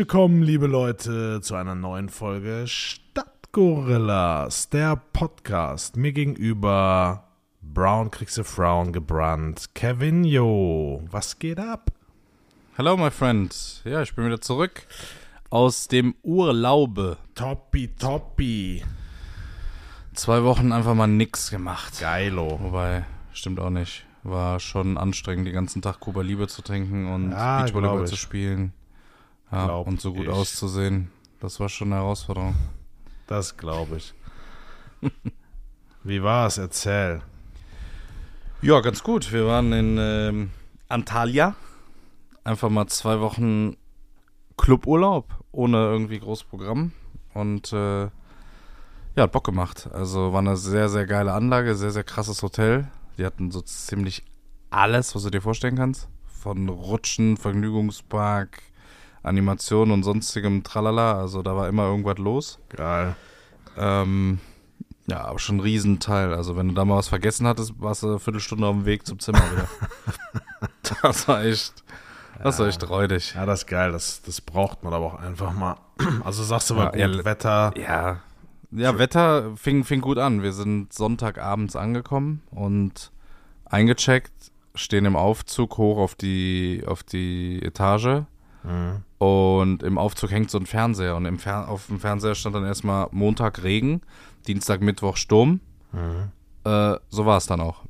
Willkommen, liebe Leute, zu einer neuen Folge Stadtgorillas, der Podcast. Mir gegenüber Brown kriegst du Frown gebrannt. Kevin Jo, was geht ab? Hello, my friend. Ja, ich bin wieder zurück aus dem Urlaube. Toppi, toppi. Zwei Wochen einfach mal nix gemacht. Geilo. Wobei, stimmt auch nicht. War schon anstrengend, den ganzen Tag Kuba Liebe zu trinken und Ja, Beachvolleyball zu spielen. Ja, Glaub und so gut ich. auszusehen. Das war schon eine Herausforderung. Das glaube ich. Wie war's? Erzähl. Ja, ganz gut. Wir waren in ähm, Antalya. Einfach mal zwei Wochen Cluburlaub ohne irgendwie großes Programm. Und äh, ja, hat Bock gemacht. Also war eine sehr, sehr geile Anlage, sehr, sehr krasses Hotel. Die hatten so ziemlich alles, was du dir vorstellen kannst. Von Rutschen, Vergnügungspark, Animation und sonstigem Tralala. Also da war immer irgendwas los. Geil. Ähm, ja, aber schon ein Riesenteil. Also wenn du da mal was vergessen hattest, warst du eine Viertelstunde auf dem Weg zum Zimmer wieder. das war echt, das war echt räudig. Ja, das ist geil. Das, das braucht man aber auch einfach mal. Also sagst du mal Ja, gut, ja, Wetter. Ja, ja Wetter fing, fing gut an. Wir sind Sonntagabends angekommen und eingecheckt, stehen im Aufzug hoch auf die, auf die Etage. Mhm. Und im Aufzug hängt so ein Fernseher. Und Fer auf dem Fernseher stand dann erstmal Montag Regen, Dienstag, Mittwoch Sturm. Mhm. Äh, so war es dann auch.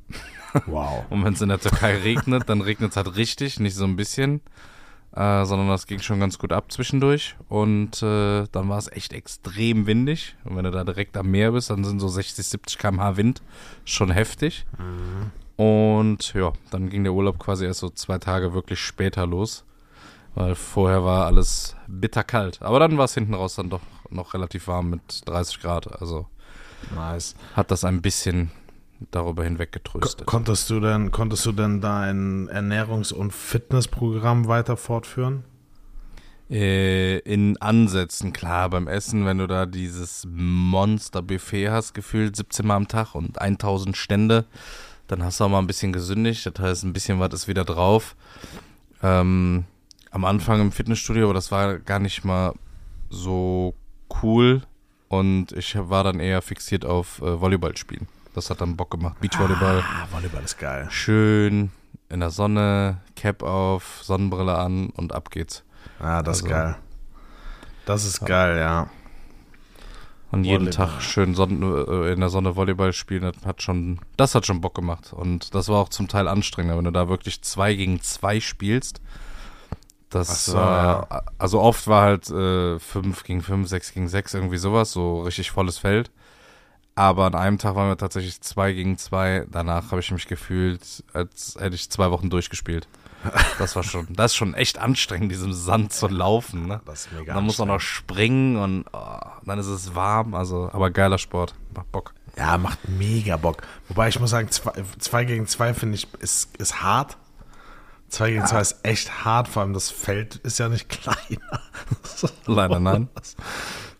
Wow. Und wenn es in der Türkei regnet, dann regnet es halt richtig, nicht so ein bisschen, äh, sondern das ging schon ganz gut ab zwischendurch. Und äh, dann war es echt extrem windig. Und wenn du da direkt am Meer bist, dann sind so 60, 70 km/h Wind schon heftig. Und ja, dann ging der Urlaub quasi erst so zwei Tage wirklich später los. Weil vorher war alles bitterkalt. Aber dann war es hinten raus dann doch noch relativ warm mit 30 Grad. Also Nice. hat das ein bisschen darüber hinweg getröstet. konntest du denn, konntest du denn dein Ernährungs- und Fitnessprogramm weiter fortführen? Äh, in Ansätzen, klar, beim Essen, wenn du da dieses Monster-Buffet hast, gefühlt 17 Mal am Tag und 1000 Stände, dann hast du auch mal ein bisschen gesündigt, das heißt, ein bisschen was ist wieder drauf. Ähm, am Anfang im Fitnessstudio, aber das war gar nicht mal so cool und ich war dann eher fixiert auf äh, Volleyball spielen. Das hat dann Bock gemacht, Beachvolleyball. Ah, Volleyball ist geil. Schön in der Sonne, Cap auf, Sonnenbrille an und ab geht's. Ah, das ist Also- geil. Das ist geil, ja. Und jeden Volleyball. Tag schön Sonn äh, in der Sonne Volleyball spielen, das hat schon, das hat schon Bock gemacht. Und das war auch zum Teil anstrengender, wenn du da wirklich zwei gegen zwei spielst. Das so, war, also oft war halt äh, fünf gegen fünf, sechs gegen sechs, irgendwie sowas, so richtig volles Feld. Aber an einem Tag waren wir tatsächlich zwei gegen zwei. Danach habe ich mich gefühlt, als hätte ich zwei Wochen durchgespielt. Das war schon, das ist schon echt anstrengend, diesem Sand zu laufen. Ne? Das ist mega Und dann muss man noch springen und oh, dann ist es warm. Also, aber geiler Sport. Macht Bock. Ja, macht mega Bock. Wobei ich muss sagen, zwei, zwei gegen zwei finde ich, ist, ist hart. Zwei gegen zwei ist echt hart, vor allem das Feld ist ja nicht kleiner. Leider nein.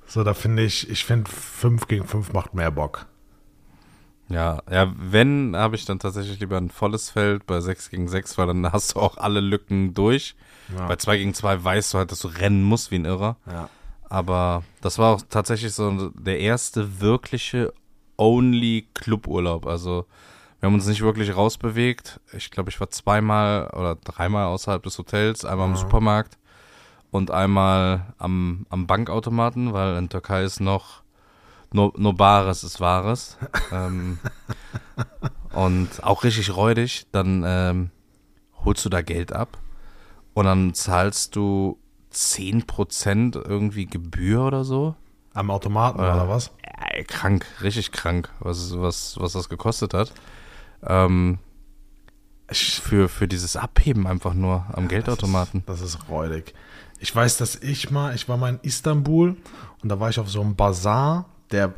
So, da finde ich, ich finde fünf gegen fünf macht mehr Bock. Ja, ja, wenn, habe ich dann tatsächlich lieber ein volles Feld bei 6 gegen 6, weil dann hast du auch alle Lücken durch. Ja. Bei 2 gegen 2 weißt du halt, dass du rennen musst wie ein Irrer. Ja. Aber das war auch tatsächlich so der erste wirkliche Only Cluburlaub. Also wir haben uns nicht wirklich rausbewegt. Ich glaube, ich war zweimal oder dreimal außerhalb des Hotels, einmal im Supermarkt und einmal am, am Bankautomaten, weil in Türkei ist noch nur, nur Bares ist Wahres. ähm, und auch richtig räudig. Dann ähm, holst du da Geld ab und dann zahlst du 10% irgendwie Gebühr oder so. Am Automaten Ja. oder was? Ey, krank, richtig krank, was, was, was das gekostet hat. Ähm, für, für dieses Abheben einfach nur am Geldautomaten. Das ist, das ist räudig. Ich weiß, dass ich mal, ich war mal in Istanbul und da war ich auf so einem Bazar, der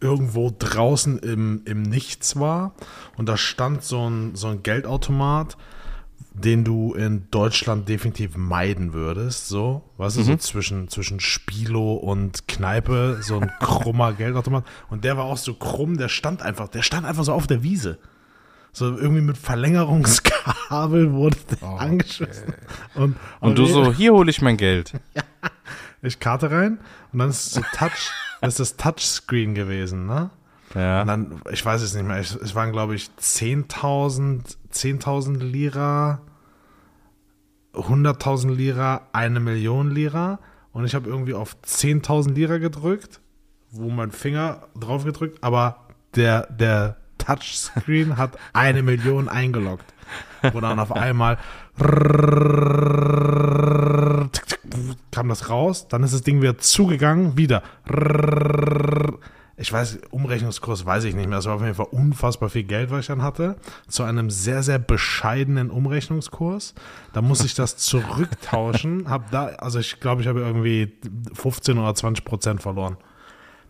irgendwo draußen im, im Nichts war und da stand so ein, so ein Geldautomat, den du in Deutschland definitiv meiden würdest, so, weißt du, so zwischen, zwischen Spilo und Kneipe, so ein krummer Geldautomat und der war auch so krumm, der stand einfach, der stand einfach so auf der Wiese. So irgendwie mit Verlängerungskabel wurde der Oh, angeschlossen. Und, Und du so, hier hole ich mein Geld. Ich Karte rein und dann ist es so Touch, das ist das Touchscreen gewesen, ne? Ja. Und dann, ich weiß es nicht mehr, es, es waren glaube ich 10.000 10.000 Lira, 100.000 Lira, eine Million Lira und ich habe irgendwie auf 10.000 Lira gedrückt, wo mein Finger drauf gedrückt, aber der, der Touchscreen hat eine Million eingeloggt. Wo dann auf einmal kam das raus, dann ist das Ding wieder zugegangen, wieder. Ich weiß, Umrechnungskurs weiß ich nicht mehr. Es war auf jeden Fall unfassbar viel Geld, was ich dann hatte. Zu einem sehr, sehr bescheidenen Umrechnungskurs. Da muss ich das zurücktauschen. Hab da, also ich glaube, ich habe irgendwie 15 oder 20 Prozent verloren.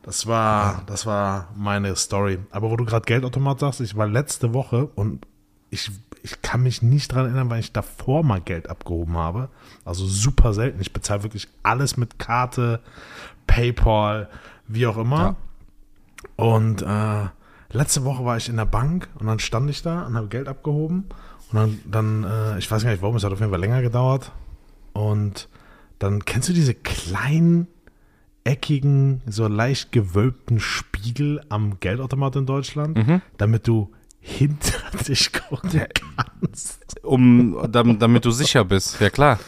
Das war, das war meine Story. Aber wo du gerade Geldautomat sagst, ich war letzte Woche und ich, ich kann mich nicht dran erinnern, weil ich davor mal Geld abgehoben habe. Also super selten. Ich bezahle wirklich alles mit Karte, PayPal, wie auch immer. Ja. Und äh, letzte Woche war ich in der Bank und dann stand ich da und habe Geld abgehoben. Und dann, dann äh, ich weiß gar nicht warum, es hat auf jeden Fall länger gedauert. Und dann kennst du diese kleinen, eckigen, so leicht gewölbten Spiegel am Geldautomat in Deutschland, damit du hinter dich gucken kannst. Um, damit, damit du sicher bist. Ja, klar.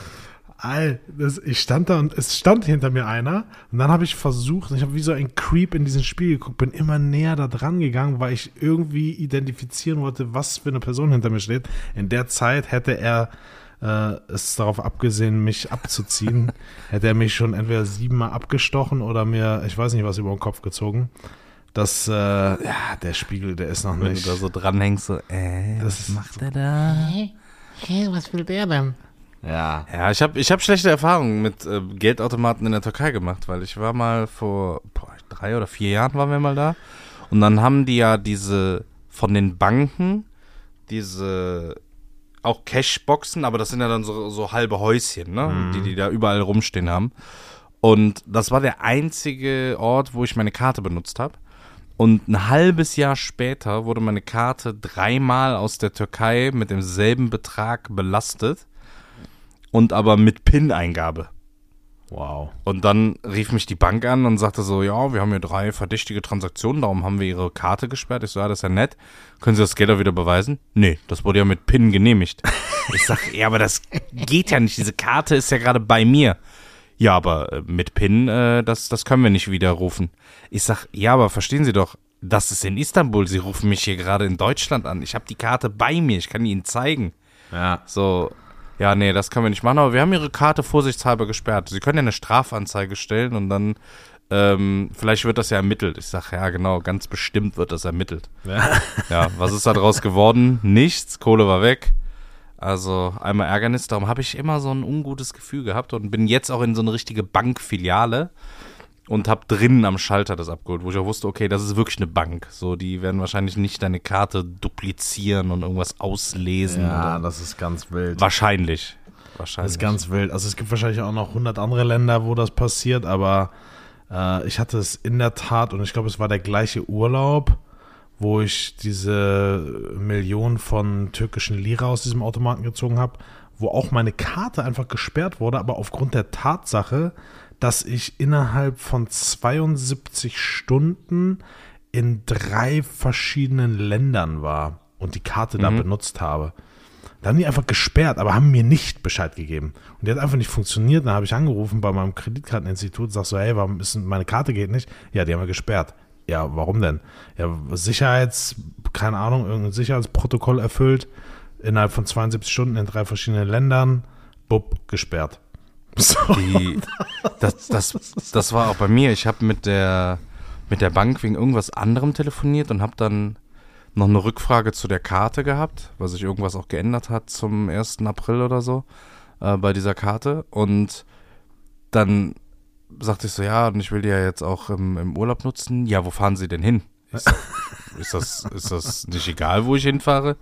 All, das, ich stand da und es stand hinter mir einer und dann habe ich versucht, ich habe wie so ein Creep in diesen Spiegel geguckt, bin immer näher da dran gegangen, weil ich irgendwie identifizieren wollte, was für eine Person hinter mir steht. In der Zeit hätte er äh, es darauf abgesehen, mich abzuziehen, hätte er mich schon entweder siebenmal abgestochen oder mir, ich weiß nicht, was über den Kopf gezogen. Das, äh, ja, der Spiegel, der ist noch Wenn nicht. du da so dranhängst, so, äh, Das was macht er da? Hey, was will der denn? Ja. Ja, ich habe ich hab schlechte Erfahrungen mit äh, Geldautomaten in der Türkei gemacht, weil ich war mal vor boah, drei oder vier Jahren waren wir mal da. Und dann haben die ja diese von den Banken, diese auch Cashboxen, aber das sind ja dann so, so halbe Häuschen, ne? Die die da überall rumstehen haben. Und das war der einzige Ort, wo ich meine Karte benutzt habe. Und ein halbes Jahr später wurde meine Karte dreimal aus der Türkei mit demselben Betrag belastet und aber mit PIN-Eingabe. Wow. Und dann rief mich die Bank an und sagte so, ja, wir haben hier drei verdächtige Transaktionen, darum haben wir Ihre Karte gesperrt. Ich so, ja, das ist ja nett. Können Sie das Geld auch wieder beweisen? Nee, das wurde ja mit PIN genehmigt. Ich sag, ja, aber das geht ja nicht. Diese Karte ist ja gerade bei mir. Ja, aber äh, mit PIN, äh, das, das können wir nicht widerrufen. Ich sag, ja, aber verstehen Sie doch, das ist in Istanbul. Sie rufen mich hier gerade in Deutschland an. Ich habe die Karte bei mir. Ich kann Ihnen zeigen. Ja. So, ja, nee, das können wir nicht machen, aber wir haben Ihre Karte vorsichtshalber gesperrt. Sie können ja eine Strafanzeige stellen und dann, ähm, vielleicht wird das ja ermittelt. Ich sag, ja, genau, ganz bestimmt wird das ermittelt. ja. Ja, was ist da draus geworden? Nichts, Kohle war weg. Also einmal Ärgernis, darum habe ich immer so ein ungutes Gefühl gehabt und bin jetzt auch in so eine richtige Bankfiliale und habe drinnen am Schalter das abgeholt, wo ich auch wusste, okay, das ist wirklich eine Bank. So, die werden wahrscheinlich nicht deine Karte duplizieren und irgendwas auslesen. Ja, das ist ganz wild. Wahrscheinlich. Das Wahrscheinlich. ist ganz wild. Also es gibt wahrscheinlich auch noch 100 andere Länder, wo das passiert, aber äh, ich hatte es in der Tat und ich glaube, es war der gleiche Urlaub, wo ich diese Million von türkischen Lira aus diesem Automaten gezogen habe, wo auch meine Karte einfach gesperrt wurde, aber aufgrund der Tatsache, dass ich innerhalb von 72 Stunden in drei verschiedenen Ländern war und die Karte da benutzt habe. Da haben die einfach gesperrt, aber haben mir nicht Bescheid gegeben. Und die hat einfach nicht funktioniert. Dann habe ich angerufen bei meinem Kreditkarteninstitut, sag so, hey, warum ist meine Karte geht nicht? Ja, die haben wir gesperrt. Ja, warum denn? Ja, Sicherheits, keine Ahnung, irgendein Sicherheitsprotokoll erfüllt, innerhalb von 72 Stunden in drei verschiedenen Ländern, bub, gesperrt. Die, das, das, das war auch bei mir. Ich habe mit der, mit der Bank wegen irgendwas anderem telefoniert und habe dann noch eine Rückfrage zu der Karte gehabt, weil sich irgendwas auch geändert hat zum 1. April oder so äh, bei dieser Karte. Und dann sagte ich so, ja, und ich will die ja jetzt auch im, im Urlaub nutzen. Ja, wo fahren Sie denn hin? Sag, ist, das, ist das nicht egal, wo ich hinfahre?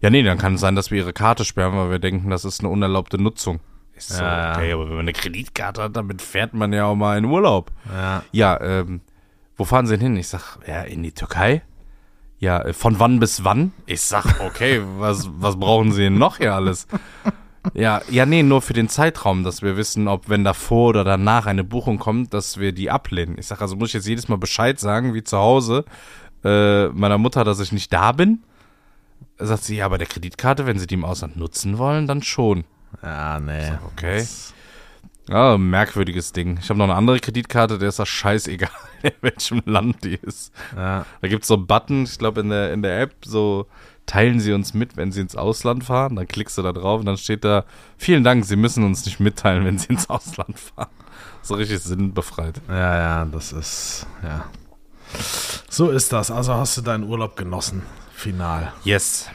Ja, nee, dann kann es sein, dass wir Ihre Karte sperren, weil wir denken, das ist eine unerlaubte Nutzung. Ich so, Ja, ja. okay, aber wenn man eine Kreditkarte hat, damit fährt man ja auch mal in Urlaub. Ja. Ja, ähm, wo fahren Sie denn hin? Ich sag, ja, in die Türkei. ja, äh, von wann bis wann? Ich sag, okay, was, was brauchen Sie denn noch hier alles? Ja, ja, nee, nur für den Zeitraum, dass wir wissen, ob wenn davor oder danach eine Buchung kommt, dass wir die ablehnen. Ich sag, also muss ich jetzt jedes Mal Bescheid sagen, wie zu Hause, äh, meiner Mutter, dass ich nicht da bin? Sagt sie, ja, bei der Kreditkarte, wenn Sie die im Ausland nutzen wollen, dann schon. Ja, nee. Okay. Das- Ja, merkwürdiges Ding. Ich habe noch eine andere Kreditkarte, der ist das scheißegal, in welchem Land die ist. Ja. Da gibt's so einen Button, ich glaube in der, in der App, so teilen Sie uns mit, wenn Sie ins Ausland fahren. Dann klickst du da drauf und dann steht da, vielen Dank, Sie müssen uns nicht mitteilen, wenn Sie ins Ausland fahren. So richtig sinnbefreit. ja, ja, das ist, ja. So ist das. Also hast du deinen Urlaub genossen. Final. Yes.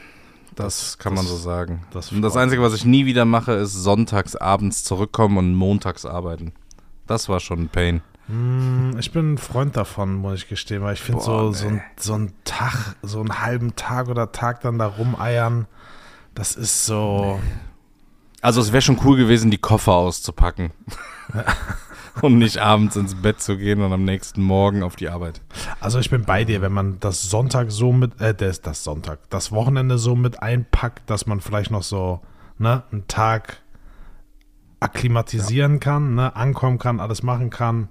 Das, kann man das- so sagen. das und das Einzige, was ich nie wieder mache, ist sonntags abends zurückkommen und montags arbeiten. Das war schon ein Pain. Hm, Ich bin ein Freund davon, muss ich gestehen, weil ich finde so, so, ein, so ein Tag, so einen halben Tag oder Tag dann da rumeiern, das ist so. Also es wäre schon cool gewesen, die Koffer auszupacken. und nicht abends ins Bett zu gehen und am nächsten Morgen auf die Arbeit. Also ich bin bei dir, wenn man das Sonntag so mit, äh, das, das Sonntag, das Wochenende so mit einpackt, dass man vielleicht noch so, ne, einen Tag akklimatisieren kann, ne, ankommen kann, alles machen kann,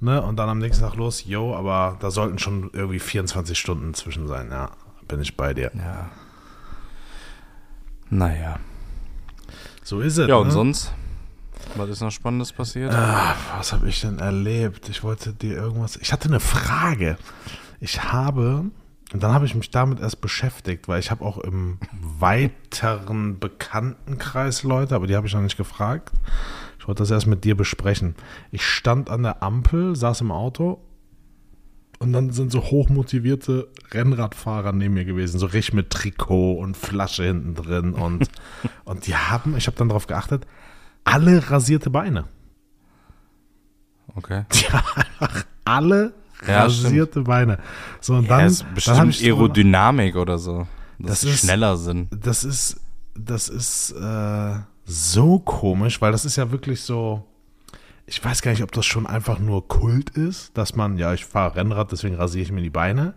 ne, und dann am nächsten Tag los, yo, aber da sollten schon irgendwie 24 Stunden zwischen sein, ja, bin ich bei dir. Ja. Naja. So ist es. Ja, und ne? sonst? Was ist noch Spannendes passiert? Ah, was habe ich denn erlebt? Ich wollte dir irgendwas. Ich hatte eine Frage. Ich habe, und dann habe ich mich damit erst beschäftigt, weil ich habe auch im weiteren Bekanntenkreis Leute, aber die habe ich noch nicht gefragt. Ich wollte das erst mit dir besprechen. Ich stand an der Ampel, saß im Auto und dann sind so hochmotivierte Rennradfahrer neben mir gewesen, so richtig mit Trikot und Flasche hinten drin und, und die haben, ich habe dann darauf geachtet, alle rasierte Beine. Okay. Einfach alle Ja, rasierte Beine. So, und Ja, dann, ist dann bestimmt drüber- Aerodynamik oder so. Dass Das sie ist- schneller sind. Das ist, das ist äh, so komisch, weil das ist ja wirklich so. Ich weiß gar nicht, ob das schon einfach nur Kult ist, dass man, ja, ich fahre Rennrad, deswegen rasiere ich mir die Beine.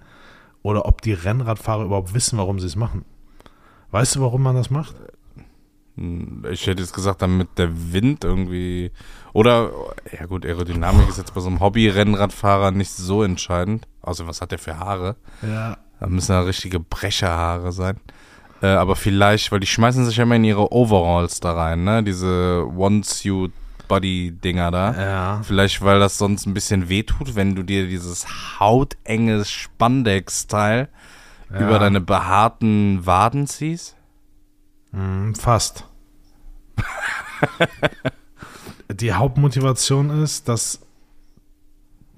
Oder ob die Rennradfahrer überhaupt wissen, warum sie es machen. Weißt du, warum man das macht? Ich hätte jetzt gesagt, damit der Wind irgendwie. Oder, ja gut, Aerodynamik ist jetzt bei so einem Hobby-Rennradfahrer nicht so entscheidend. Außer was hat der für Haare? Ja. Da müssen ja richtige Brecherhaare sein. Äh, aber vielleicht, weil die schmeißen sich ja immer in ihre Overalls da rein, ne? Diese One-Suit-Body-Dinger da. Ja. Vielleicht, weil das sonst ein bisschen wehtut, wenn du dir dieses hautenge Spandex-Teil Ja. über deine behaarten Waden ziehst. Hm, Fast. Die Hauptmotivation ist, dass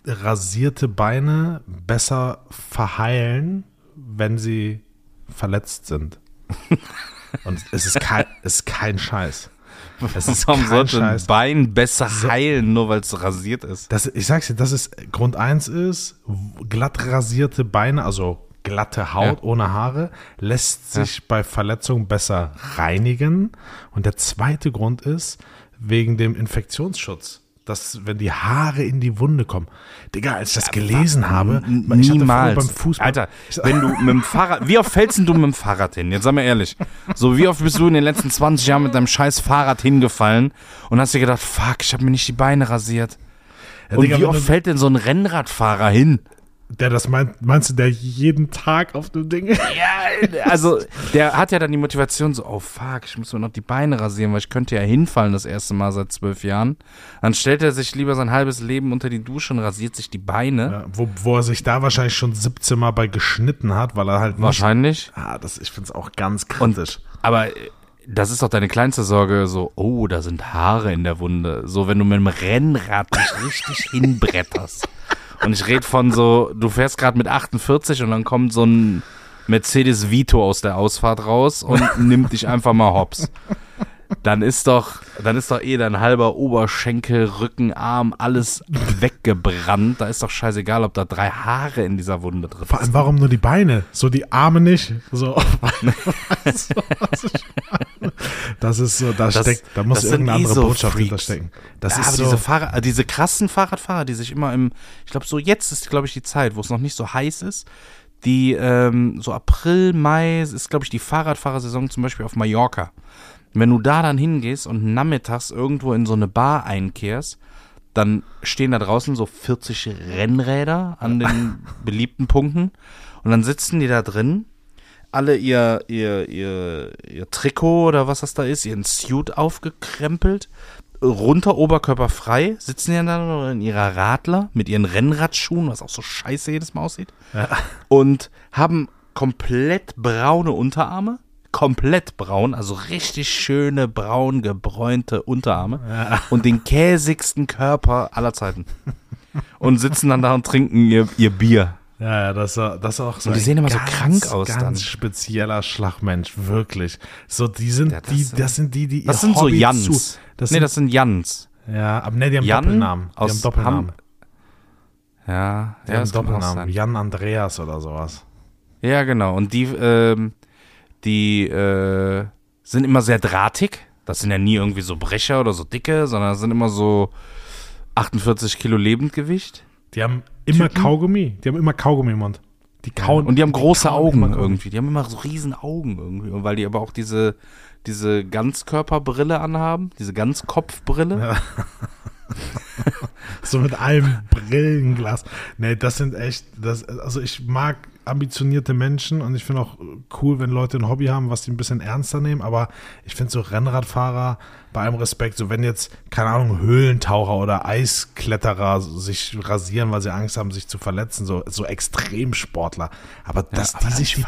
rasierte Beine besser verheilen, wenn sie verletzt sind. Und es ist kein, es ist kein Scheiß. Es ist Warum kein sollte ein Scheiß. Bein besser heilen, nur weil es rasiert ist? Das, ich sag's dir, das ist Grund eins ist, glatt rasierte Beine, also glatte Haut Ja. ohne Haare, lässt sich bei Verletzungen besser reinigen. Und der zweite Grund ist, wegen dem Infektionsschutz. Dass, wenn die Haare in die Wunde kommen. Digga, als ich das gelesen habe, N- ich Niemals. beim Fußball. Alter, wenn du mit dem Fahrrad, wie oft fällst du mit dem Fahrrad hin? Jetzt sag mal ehrlich. So, wie oft bist du in den letzten 20 Jahren mit deinem scheiß Fahrrad hingefallen und hast dir gedacht, fuck, ich habe mir nicht die Beine rasiert. Ja, Und Digga, wie oft fällt denn so ein Rennradfahrer hin? Der das meint, meinst du, der jeden Tag auf dem Ding? Ja, also der hat ja dann die Motivation so, oh fuck, ich muss mir noch die Beine rasieren, weil ich könnte ja hinfallen das erste Mal seit zwölf Jahren. Dann stellt er sich lieber sein halbes Leben unter die Dusche und rasiert sich die Beine. Ja, wo, wo er sich da wahrscheinlich schon 17 Mal bei geschnitten hat, weil er halt nicht- Wahrscheinlich. Ah, das, ich finde es auch ganz Und, kritisch. aber äh, das ist doch deine kleinste Sorge, so, oh, da sind Haare in der Wunde. So, wenn du mit dem Rennrad dich richtig hinbretterst. Und ich rede von so, du fährst gerade mit 48 und dann kommt so ein Mercedes Vito aus der Ausfahrt raus und nimmt dich einfach mal hops. Dann ist doch, dann ist doch eh dein halber Oberschenkel, Rücken, Arm, alles weggebrannt. Da ist doch scheißegal, ob da drei Haare in dieser Wunde drin Vor allem, sind. warum nur die Beine? So die Arme nicht? So, das ist so, da Das- steckt, da muss sind irgendeine andere so Botschaft Freaks. hinterstecken. Das ja, ist aber so, diese Fahrer, äh, diese krassen Fahrradfahrer, die sich immer im, ich glaube, so jetzt ist, glaube ich, die Zeit, wo es noch nicht so heiß ist, die ähm, so April, Mai ist, glaube ich, die Fahrradfahrersaison zum Beispiel auf Mallorca. Wenn du da dann hingehst und nachmittags irgendwo in so eine Bar einkehrst, dann stehen da draußen so 40 Rennräder an den beliebten Punkten und dann sitzen die da drin, alle ihr, ihr, ihr, ihr Trikot oder was das da ist, ihren Suit aufgekrempelt, runter Oberkörper frei, sitzen die dann in ihrer Radler mit ihren Rennradschuhen, was auch so scheiße jedes Mal aussieht, und haben komplett braune Unterarme, komplett braun, also richtig schöne braun gebräunte Unterarme und den käsigsten Körper aller Zeiten. Und sitzen dann da und trinken ihr, ihr Bier. Ja, ja, das, das ist auch so Und die sehen immer so ganz, krank aus Ganz dann. spezieller Schlagmensch, wirklich. So, die sind, Ja, das die, sind- das sind die, die Das sind so Hobby Jans. Zu, das nee, sind, das sind Jans. ja, aber nee, die haben Jan Doppelnamen. Die haben Doppelnamen. Ham- Ja, Die ja, haben Doppelnamen. Jan Andreas oder sowas. Ja, genau. Und die, ähm, die äh, sind immer sehr drahtig. Das sind ja nie irgendwie so Brecher oder so dicke, sondern sind immer so 48 Kilo Lebendgewicht. Die haben immer Typen? Kaugummi. Die haben immer Kaugummi im Mund. Die kauen. Und die haben große kauen Augen irgendwie. Die haben immer so riesen Augen irgendwie. Und weil die aber auch diese, diese Ganzkörperbrille anhaben, diese Ganzkopfbrille. So mit allem Brillenglas. Nee, das sind echt, das, also ich mag ambitionierte Menschen und ich finde auch cool, wenn Leute ein Hobby haben, was die ein bisschen ernster nehmen, aber ich finde so Rennradfahrer bei allem Respekt, so wenn jetzt, keine Ahnung, Höhlentaucher oder Eiskletterer sich rasieren, weil sie Angst haben, sich zu verletzen, so, so Extremsportler, aber dass aber die sich die die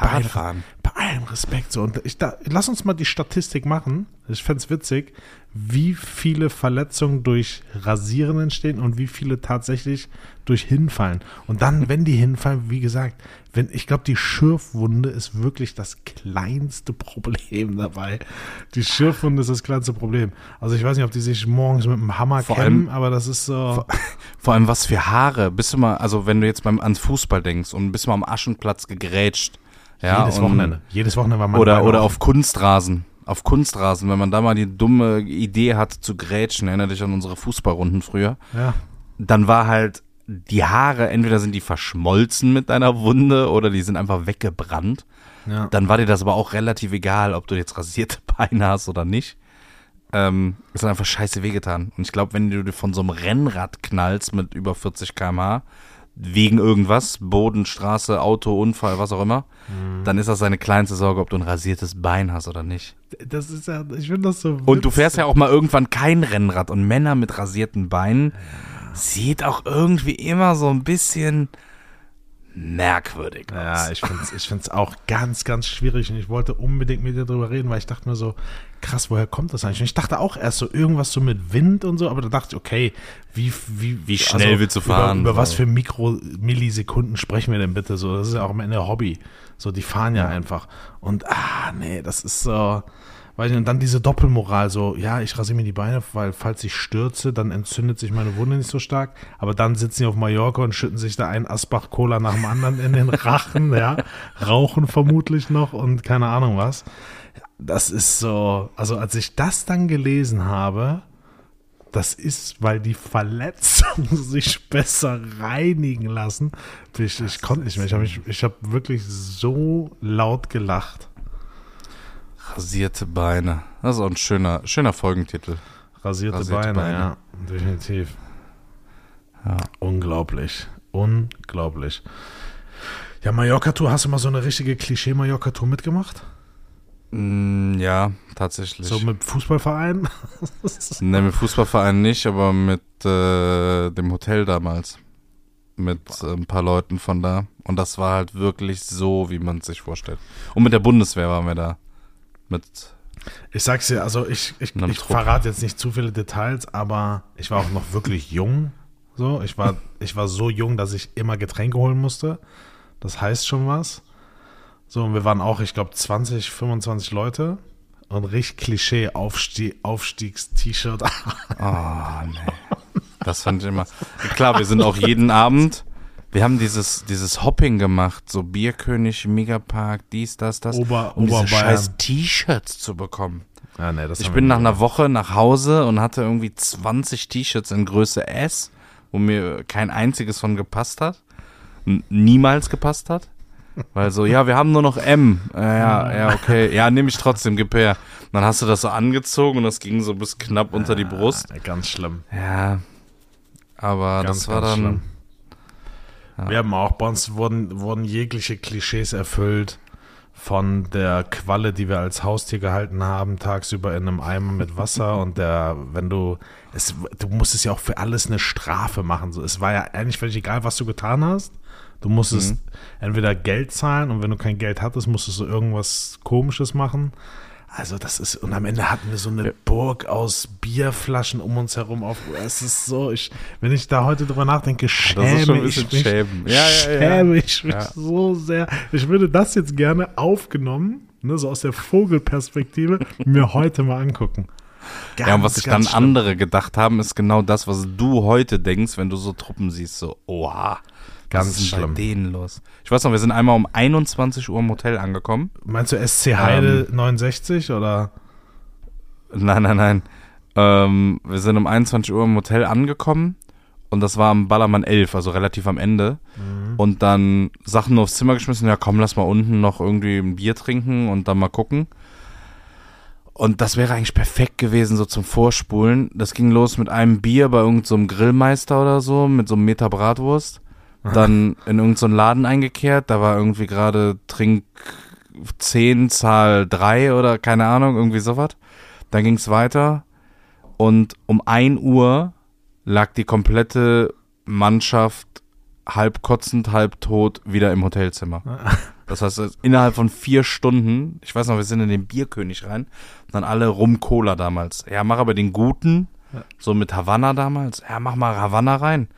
Allem Respekt so. Und ich da, lass uns mal die Statistik machen. Ich fände es witzig, wie viele Verletzungen durch Rasieren entstehen und wie viele tatsächlich durch Hinfallen. Und dann, wenn die hinfallen, wie gesagt, wenn, ich glaube, die Schürfwunde ist wirklich das kleinste Problem dabei. Die Schürfwunde ist das kleinste Problem. Also ich weiß nicht, ob die sich morgens mit dem Hammer Vor kämmen, allem- aber das ist so. Vor allem was für Haare. Bist du mal, also wenn du jetzt beim ans Fußball denkst und bist mal am Aschenplatz gegrätscht. Ja, jedes und, Wochenende. Jedes Wochenende war man Oder, oder auf Kunstrasen. Auf Kunstrasen, wenn man da mal die dumme Idee hat zu grätschen, erinnere dich an unsere Fußballrunden früher, Ja. dann war halt die Haare, entweder sind die verschmolzen mit deiner Wunde oder die sind einfach weggebrannt. Ja. Dann war dir das aber auch relativ egal, ob du jetzt rasierte Beine hast oder nicht. Ähm, es hat einfach scheiße wehgetan. Und ich glaube, wenn du dir von so einem Rennrad knallst mit über 40 km/h, wegen irgendwas, Boden, Straße, Auto, Unfall, was auch immer, dann ist das deine kleinste Sorge, ob du ein rasiertes Bein hast oder nicht. Das ist ja, ich finde das so. Und du fährst ja auch mal irgendwann kein Rennrad und Männer mit rasierten Beinen sieht auch irgendwie immer so ein bisschen merkwürdig aus. Ja, ich finde es ich find's auch ganz, ganz schwierig und ich wollte unbedingt mit dir drüber reden, weil ich dachte mir so, krass, woher kommt das eigentlich? Und ich dachte auch erst so irgendwas so mit Wind und so, aber da dachte ich, okay, wie, wie, also Wie schnell willst du fahren, Über, über was für Mikro-Millisekunden sprechen wir denn bitte so? Das ist ja auch am Ende Hobby. So, die fahren ja, einfach. Und, ah, nee, das ist so, weiß nicht, und dann diese Doppelmoral, so, ja, ich rasiere mir die Beine, weil falls ich stürze, dann entzündet sich meine Wunde nicht so stark. Aber dann sitzen die auf Mallorca und schütten sich da einen Asbach-Cola nach dem anderen in den Rachen, ja, rauchen vermutlich noch und keine Ahnung was. Das ist so, also als ich das dann gelesen habe, das ist, weil die Verletzungen sich besser reinigen lassen. Ich, ich konnte nicht mehr. Ich habe hab wirklich so laut gelacht. Rasierte Beine. Das ist auch ein schöner, schöner Folgentitel. Rasierte, Rasierte Beine, Beine. ja, definitiv. Ja. Unglaublich. Unglaublich. Ja, Mallorca-Tour, hast du mal so eine richtige Klischee-Mallorca-Tour mitgemacht? Mm, ja, tatsächlich. So mit Fußballverein? ne, mit Fußballverein nicht, aber mit äh, dem Hotel damals. Mit äh, ein paar Leuten von da. Und das war halt wirklich so, wie man es sich vorstellt. Und mit der Bundeswehr waren wir da. Mit Ich sag's dir, also ich, ich, ich verrate jetzt nicht zu viele Details, aber ich war auch noch wirklich jung. So, ich war, ich war so jung, dass ich immer Getränke holen musste. Das heißt schon was. So, und wir waren auch, ich glaube, 20, 25 Leute. Und richtig Klischee, Aufstie Aufstiegs-T-Shirt. Oh, nee. Das fand ich immer. Klar, wir sind auch jeden Abend. Wir haben dieses, dieses Hopping gemacht, so Bierkönig, Megapark, dies, das, das, Ober- um diese Oberbayern. scheiß T-Shirts zu bekommen. ja, nee, das Ich bin nach einer Woche nach Hause und hatte irgendwie 20 T-Shirts in Größe S, wo mir kein einziges von gepasst hat. N niemals gepasst hat. Weil so, ja, wir haben nur noch M. Äh, ja, ja, okay. Ja, nehme ich trotzdem, gib her. Dann hast du das so angezogen und das ging so bis knapp unter die Brust. Ja, ganz schlimm. Ja. Aber Ganz, das war dann. schlimm. Wir haben auch, bei uns wurden, wurden jegliche Klischees erfüllt. Von der Qualle, die wir als Haustier gehalten haben, tagsüber in einem Eimer mit Wasser und der, wenn du, es, du musstest ja auch für alles eine Strafe machen. So, es war ja eigentlich völlig egal, was du getan hast. Du musstest entweder Geld zahlen und wenn du kein Geld hattest, musstest du irgendwas Komisches machen. Also das ist, und am Ende hatten wir so eine Burg aus Bierflaschen um uns herum auf. Es ist so, ich, wenn ich da heute drüber nachdenke, schäme ich mich, schämen. Ja, ja, ja. schäme ich mich Ja. so sehr. Ich würde das jetzt gerne aufgenommen, ne, so aus der Vogelperspektive, mir heute mal angucken. Ja, und was Ganz, sich ganz dann schlimm. andere gedacht haben, ist genau das, was du heute denkst, wenn du so Truppen siehst. So, oha. Ganz was ist schlimm. bei denen los? Ich weiß noch, wir sind einmal um 21 Uhr im Hotel angekommen. Meinst du SC Heide Ähm. 69 oder? Nein, nein, nein. Ähm, wir sind um 21 Uhr im Hotel angekommen und das war am Ballermann 11, also relativ am Ende. Und dann Sachen aufs Zimmer geschmissen, ja komm, lass mal unten noch irgendwie ein Bier trinken und dann mal gucken. Und das wäre eigentlich perfekt gewesen, so zum Vorspulen. Das ging los mit einem Bier bei irgendeinem so Grillmeister oder so, mit so einem Meter Bratwurst. Dann in irgendeinen so Laden eingekehrt, da war irgendwie gerade Trink 10, Zahl 3 oder keine Ahnung, irgendwie sowas. Dann ging es weiter und um 1 Uhr lag die komplette Mannschaft halb kotzend, halb tot wieder im Hotelzimmer. Das heißt, innerhalb von vier Stunden, ich weiß noch, wir sind in den Bierkönig rein, dann alle rum Cola damals. Ja, mach aber den guten, so mit Havanna damals. Ja, mach mal Havanna rein.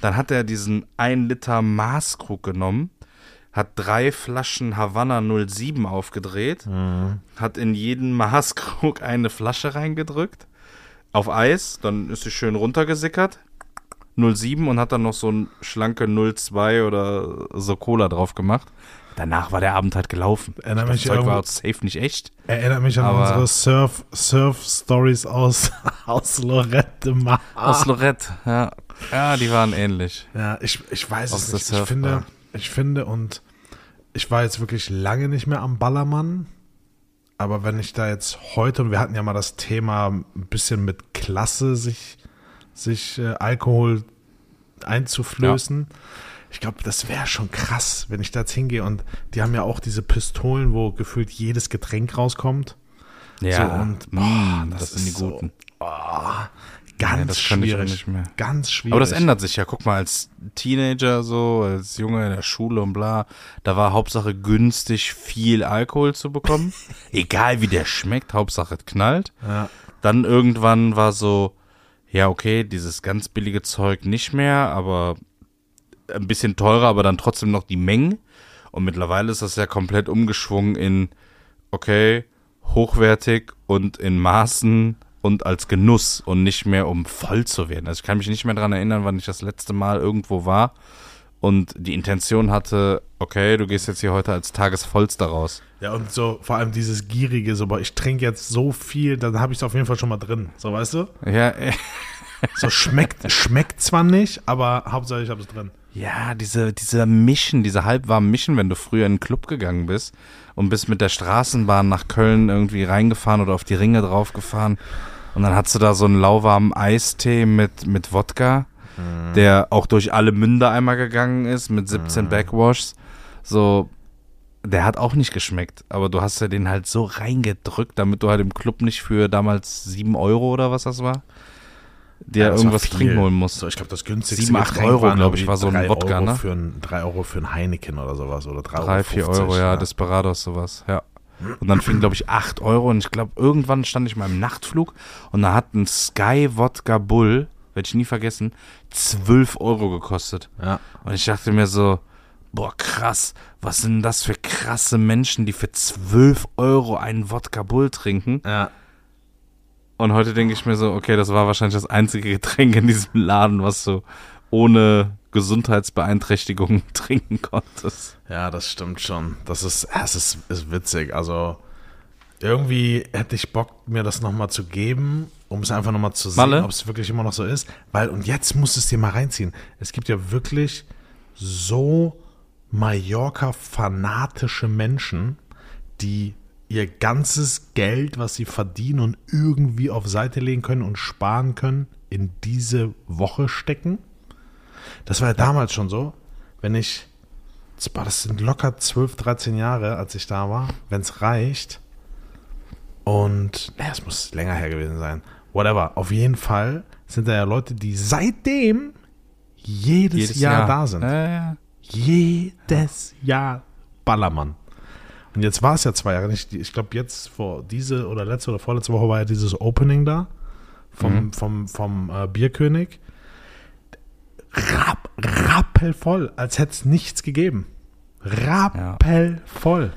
Dann hat er diesen 1 Liter Maßkrug genommen, hat drei Flaschen Havanna 07 aufgedreht, hat in jeden Maßkrug eine Flasche reingedrückt, auf Eis, dann ist sie schön runtergesickert, 07 und hat dann noch so ein schlanke 02 oder so Cola drauf gemacht. Danach war der Abend halt gelaufen. Erinnert das mich Zeug war safe nicht echt. Erinnert mich an unsere Surf, Surf-Stories aus, aus Lorette Mar. Aus Lorette, ja. Ja, die waren ähnlich. Ja, ich, ich weiß Aus es nicht. Ich finde, ich finde, und ich war jetzt wirklich lange nicht mehr am Ballermann. Aber wenn ich da jetzt heute, und wir hatten ja mal das Thema ein bisschen mit Klasse, sich, sich äh, Alkohol einzuflößen. Ich glaube, das wäre schon krass, wenn ich da jetzt hingehe. Und die haben ja auch diese Pistolen, wo gefühlt jedes Getränk rauskommt. Ja, So, und, boah, das, das sind die ist so- guten. Ganz das kann ich auch schwierig. nicht mehr. Ganz schwierig. Aber das ändert sich ja. Guck mal, als Teenager so, als Junge in der Schule und bla, da war Hauptsache günstig viel Alkohol zu bekommen. Egal wie der schmeckt, Hauptsache es knallt. Ja. Dann irgendwann war so, ja okay, dieses ganz billige Zeug nicht mehr, aber ein bisschen teurer, aber dann trotzdem noch die Mengen. Und mittlerweile ist das ja komplett umgeschwungen in, okay, hochwertig und in Maßen und als Genuss und nicht mehr um voll zu werden. Also ich kann mich nicht mehr dran erinnern, wann ich das letzte Mal irgendwo war und die Intention hatte, okay, du gehst jetzt hier heute als Tagesvollster raus. Ja, und so vor allem dieses Gierige, so, ich trinke jetzt so viel, dann habe ich es auf jeden Fall schon mal drin. So, weißt du? Ja, So schmeckt, schmeckt zwar nicht, aber Hauptsache ich habe es drin. Ja, diese, dieser Mischen, diese halbwarmen Mischen, wenn du früher in einen Club gegangen bist und bist mit der Straßenbahn nach Köln irgendwie reingefahren oder auf die Ringe draufgefahren und dann hast du da so einen lauwarmen Eistee mit, mit Wodka, der auch durch alle Münder einmal gegangen ist mit 17 Backwashs. So, der hat auch nicht geschmeckt, aber du hast ja den halt so reingedrückt, damit du halt im Club nicht für damals 7 Euro oder was das war, dir Ja, irgendwas trinken holen musst. So, ich glaube, das günstigste Sieben, acht Getränk Euro, waren glaub ich, war so ein Wodka, Euro ne? Für ein, drei Euro für ein Heineken oder sowas. Oder drei, Drei, Euro vier 50, Euro, ja, Desperados, sowas, ja. Und dann fing, glaube ich, acht Euro und ich glaube, irgendwann stand ich mal im Nachtflug und da hat ein Sky Wodka Bull, werde ich nie vergessen, zwölf Euro gekostet. Ja. Und ich dachte mir so, boah, krass, was sind das für krasse Menschen, die für zwölf Euro einen Wodka Bull trinken? Ja. Und heute denke ich mir so, okay, das war wahrscheinlich das einzige Getränk in diesem Laden, was du ohne Gesundheitsbeeinträchtigung trinken konntest. Ja, das stimmt schon. Das ist, es ist, ist witzig. Also irgendwie hätte ich Bock, mir das nochmal zu geben, um es einfach nochmal zu sehen, ob es wirklich immer noch so ist. Weil, und jetzt musst du es dir mal reinziehen. Es gibt ja wirklich so Mallorca-fanatische Menschen, die ihr ganzes Geld, was sie verdienen und irgendwie auf Seite legen können und sparen können, in diese Woche stecken. Das war ja damals schon so. Wenn ich, das sind locker 12, 13 Jahre, als ich da war, wenn es reicht. Und, naja, es muss länger her gewesen sein. Whatever. Auf jeden Fall sind da ja Leute, die seitdem jedes, Jedes Jahr, Jahr. da sind. Ja, ja. Jedes Jahr Ballermann. Und jetzt war es ja zwei Jahre nicht. Ich glaube, jetzt vor diese oder letzte oder vorletzte Woche war ja dieses Opening da vom, Mhm. vom, vom äh, Bierkönig. Rapp, rappelvoll, als hätte es nichts gegeben. Rappelvoll.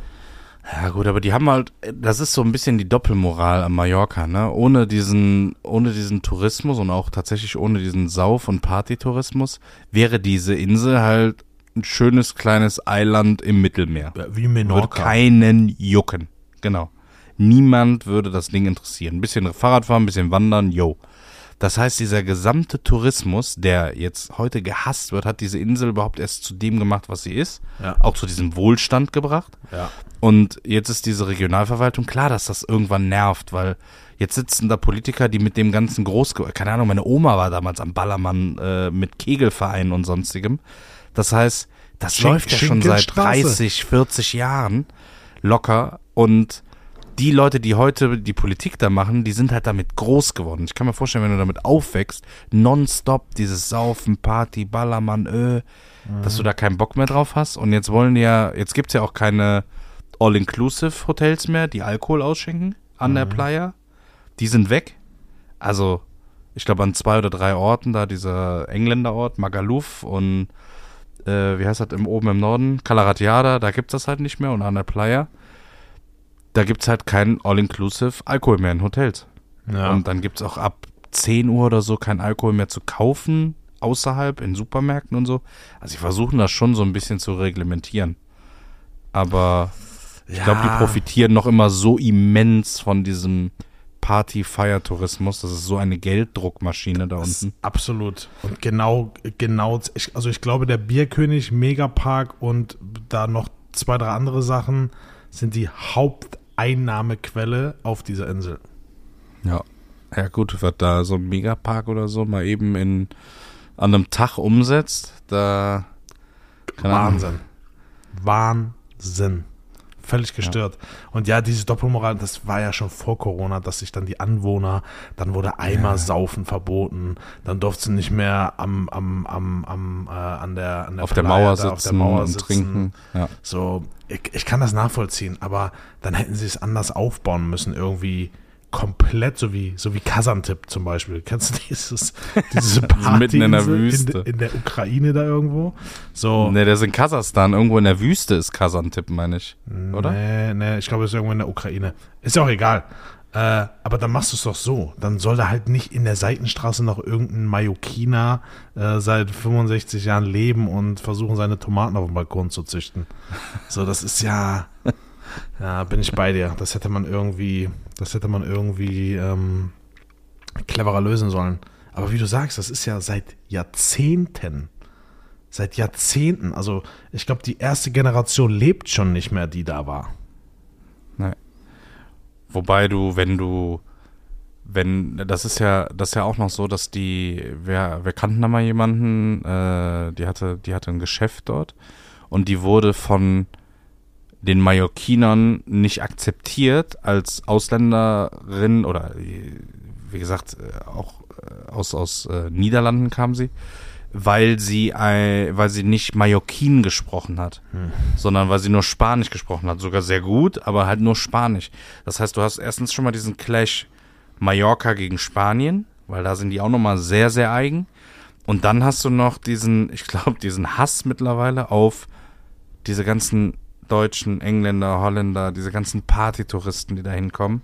Ja gut, aber die haben halt, das ist so ein bisschen die Doppelmoral an Mallorca, ne? Ohne diesen, ohne diesen Tourismus und auch tatsächlich ohne diesen Sauf- und Partytourismus wäre diese Insel halt ein schönes kleines Eiland im Mittelmeer. Wie Würde Menorca. keinen jucken. Genau. Niemand würde das Ding interessieren. Ein bisschen Fahrradfahren, ein bisschen wandern, yo. Das heißt, dieser gesamte Tourismus, der jetzt heute gehasst wird, hat diese Insel überhaupt erst zu dem gemacht, was sie ist. Ja. Auch zu diesem Wohlstand gebracht. Ja. Und jetzt ist diese Regionalverwaltung klar, dass das irgendwann nervt, weil jetzt sitzen da Politiker, die mit dem ganzen groß, keine Ahnung, meine Oma war damals am Ballermann äh, mit Kegelvereinen und sonstigem. Das heißt, das Schin- läuft ja schon seit Schinkenstraße. 30, 40 Jahren locker und die Leute, die heute die Politik da machen, die sind halt damit groß geworden. Ich kann mir vorstellen, wenn du damit aufwächst, nonstop dieses Saufen, Party, Ballermann, äh, dass du da keinen Bock mehr drauf hast. Und jetzt wollen ja, jetzt gibt's ja auch keine All-Inclusive-Hotels mehr, die Alkohol ausschenken an der Playa. Die sind weg. Also, ich glaube an zwei oder drei Orten, da dieser Engländerort, Magaluf und äh, wie heißt das im, oben im Norden? Calaratiada, da gibt's das halt nicht mehr und an der Playa. Da gibt's halt keinen All-Inclusive Alkohol mehr in Hotels. Ja. Und dann gibt's auch ab 10 Uhr oder so kein Alkohol mehr zu kaufen, außerhalb in Supermärkten und so. Also sie versuchen das schon so ein bisschen zu reglementieren. Aber ich glaube, die Ja. profitieren noch immer so immens von diesem Party-Feier-Tourismus. Das ist so eine Gelddruckmaschine da unten. Absolut. Und genau, genau, also ich glaube, der Bierkönig, Megapark und da noch zwei, drei andere Sachen sind die Haupteinnahmequelle auf dieser Insel. Ja. Ja gut, was da so ein Megapark oder so mal eben in an einem Tag umsetzt, da keine Ahnung. Wahnsinn. Völlig gestört. Und ja, diese Doppelmoral, das war ja schon vor Corona, dass sich dann die Anwohner, dann wurde Eimer saufen verboten, dann durften sie nicht mehr am, am, am, am, äh, an der, an der auf der Playa Mauer da sitzen auf der Mauer und sitzen. trinken. Ja. So, ich, ich kann das nachvollziehen, aber dann hätten sie es anders aufbauen müssen, irgendwie komplett, so wie, so wie Kazantip zum Beispiel. Kennst du dieses, diese Party Mitten in der Wüste. In, in der Ukraine da irgendwo? So, Ne, der ist in Kasachstan, irgendwo in der Wüste ist Kazantip, meine ich. Oder? Nee, nee, ich glaube, es ist irgendwo in der Ukraine. Ist ja auch egal. Äh, aber dann machst du es doch so. Dann soll da halt nicht in der Seitenstraße noch irgendein Mallorquiner äh, seit 65 Jahren leben und versuchen, seine Tomaten auf dem Balkon zu züchten. So, das ist ja. Ja, bin ich bei dir. Das hätte man irgendwie, das hätte man irgendwie ähm, cleverer lösen sollen. Aber wie du sagst, das ist ja seit Jahrzehnten. Seit Jahrzehnten. Also, ich glaube, die erste Generation lebt schon nicht mehr, die da war. Nee. Wobei du, wenn du, wenn, das ist ja, das ist ja auch noch so, dass die, wir, wir kannten da mal jemanden, äh, die hatte, die hatte ein Geschäft dort und die wurde von den Mallorquinern nicht akzeptiert als Ausländerin oder wie gesagt, äh, auch äh, aus, aus äh, Niederlanden kam sie, weil sie, äh, weil sie nicht Mallorquin gesprochen hat, sondern weil sie nur Spanisch gesprochen hat. Sogar sehr gut, aber halt nur Spanisch. Das heißt, du hast erstens schon mal diesen Clash Mallorca gegen Spanien, weil da sind die auch nochmal sehr, sehr eigen. Und dann hast du noch diesen, ich glaube, diesen Hass mittlerweile auf diese ganzen Deutschen, Engländer, Holländer, diese ganzen Partytouristen, die da hinkommen.